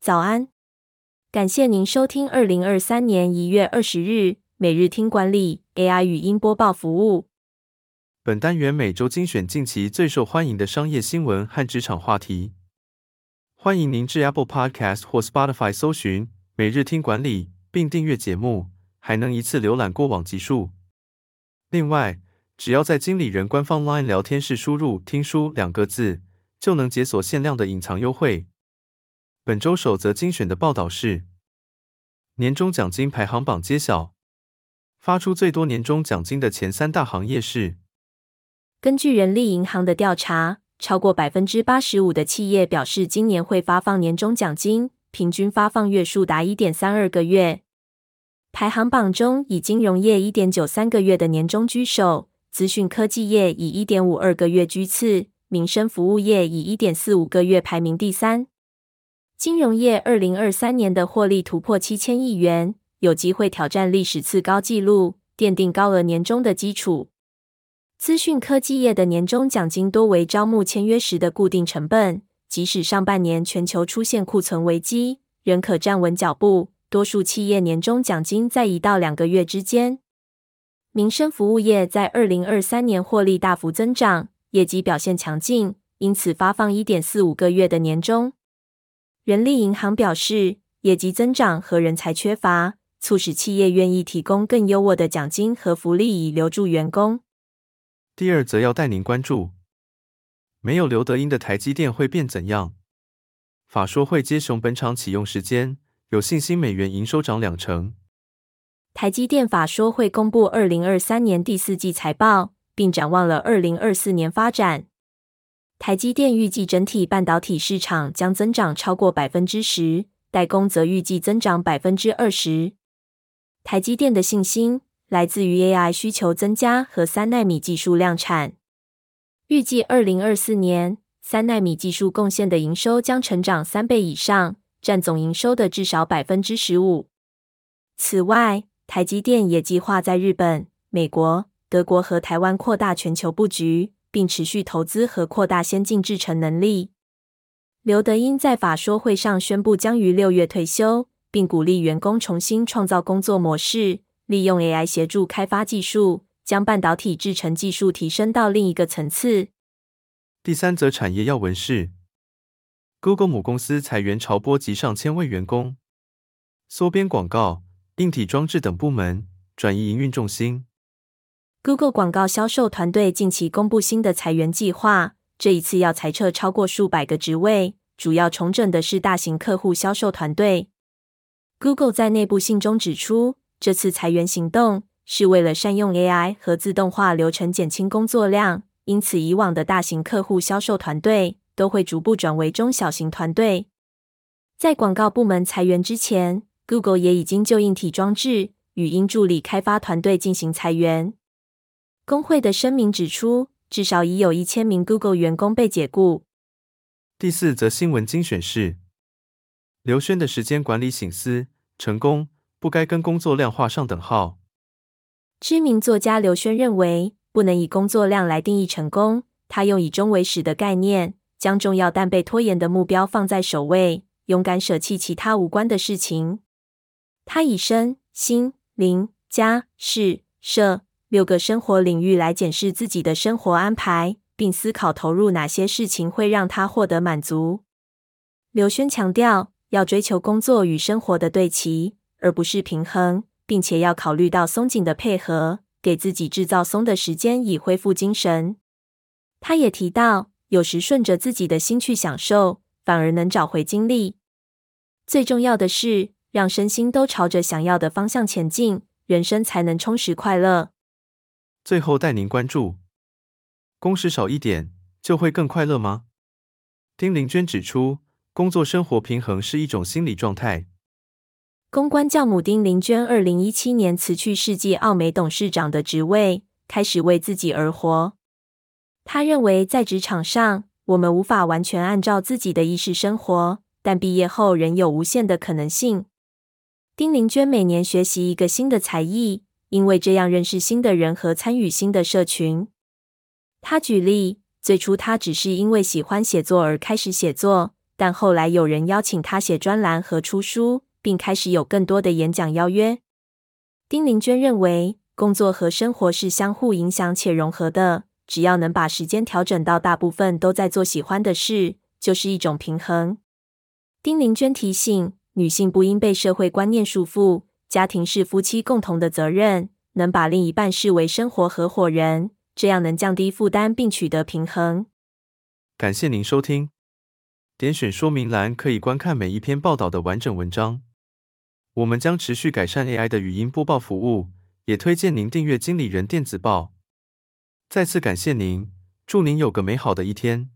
早安，感谢您收听二零二三年一月二十日每日听管理 AI 语音播报服务。本单元每周精选近期最受欢迎的商业新闻和职场话题。欢迎您至 Apple Podcast 或 Spotify 搜寻每日听管理，并订阅节目，还能一次浏览过往集数。另外，只要在经理人官方 LINE 聊天室输入“听书”两个字，就能解锁限量的隐藏优惠。本周首则精选的报道是：年终奖金排行榜揭晓，发出最多年终奖金的前三大行业是。根据人力银行的调查，超过百分之八十五的企业表示今年会发放年终奖金，平均发放月数达一点三二个月。排行榜中，以金融业一点九三个月的年终居首，资讯科技业以一点五二个月居次，民生服务业以一点四五个月排名第三。金融业二零二三年的获利突破七千亿元，有机会挑战历史次高纪录，奠定高额年终的基础。资讯科技业的年终奖金多为招募签约时的固定成本，即使上半年全球出现库存危机，仍可站稳脚步。多数企业年终奖金在一到两个月之间。民生服务业在二零二三年获利大幅增长，业绩表现强劲，因此发放一点四五个月的年终。人力银行表示，业绩增长和人才缺乏，促使企业愿意提供更优渥的奖金和福利以留住员工。第二则要带您关注，没有刘德英的台积电会变怎样？法说会接熊本厂启用时间，有信心美元营收涨两成。台积电法说会公布二零二三年第四季财报，并展望了二零二四年发展。台积电预计整体半导体市场将增长超过百分之十，代工则预计增长百分之二十。台积电的信心。来自于 AI 需求增加和三纳米技术量产，预计二零二四年三纳米技术贡献的营收将成长三倍以上，占总营收的至少百分之十五。此外，台积电也计划在日本、美国、德国和台湾扩大全球布局，并持续投资和扩大先进制程能力。刘德英在法说会上宣布将于六月退休，并鼓励员工重新创造工作模式。利用 AI 协助开发技术，将半导体制程技术提升到另一个层次。第三则产业要闻是：Google 母公司裁员潮波及上千位员工，缩编广告、硬体装置等部门，转移营运重心。Google 广告销售团队近期公布新的裁员计划，这一次要裁撤超过数百个职位，主要重整的是大型客户销售团队。Google 在内部信中指出，这次裁员行动是为了善用 AI 和自动化流程，减轻工作量。因此，以往的大型客户销售团队都会逐步转为中小型团队。在广告部门裁员之前，Google 也已经就硬体装置、语音助理开发团队进行裁员。工会的声明指出，至少已有一千名 Google 员工被解雇。第四则新闻精选是：刘轩的时间管理醒思成功。不该跟工作量画上等号。知名作家刘轩认为，不能以工作量来定义成功。他用以终为始的概念，将重要但被拖延的目标放在首位，勇敢舍弃其他无关的事情。他以身心灵家事社六个生活领域来检视自己的生活安排，并思考投入哪些事情会让他获得满足。刘轩强调，要追求工作与生活的对齐。而不是平衡，并且要考虑到松紧的配合，给自己制造松的时间以恢复精神。他也提到，有时顺着自己的心去享受，反而能找回精力。最重要的是，让身心都朝着想要的方向前进，人生才能充实快乐。最后带您关注：工时少一点就会更快乐吗？丁玲娟指出，工作生活平衡是一种心理状态。公关教母丁玲娟，二零一七年辞去世纪奥美董事长的职位，开始为自己而活。她认为，在职场上，我们无法完全按照自己的意识生活，但毕业后仍有无限的可能性。丁玲娟每年学习一个新的才艺，因为这样认识新的人和参与新的社群。他举例，最初他只是因为喜欢写作而开始写作。但后来有人邀请他写专栏和出书，并开始有更多的演讲邀约。丁玲娟认为，工作和生活是相互影响且融合的，只要能把时间调整到大部分都在做喜欢的事，就是一种平衡。丁玲娟提醒，女性不应被社会观念束缚，家庭是夫妻共同的责任，能把另一半视为生活合伙人，这样能降低负担并取得平衡。感谢您收听。点选说明栏可以观看每一篇报道的完整文章。我们将持续改善 AI 的语音播报服务，也推荐您订阅经理人电子报。再次感谢您，祝您有个美好的一天。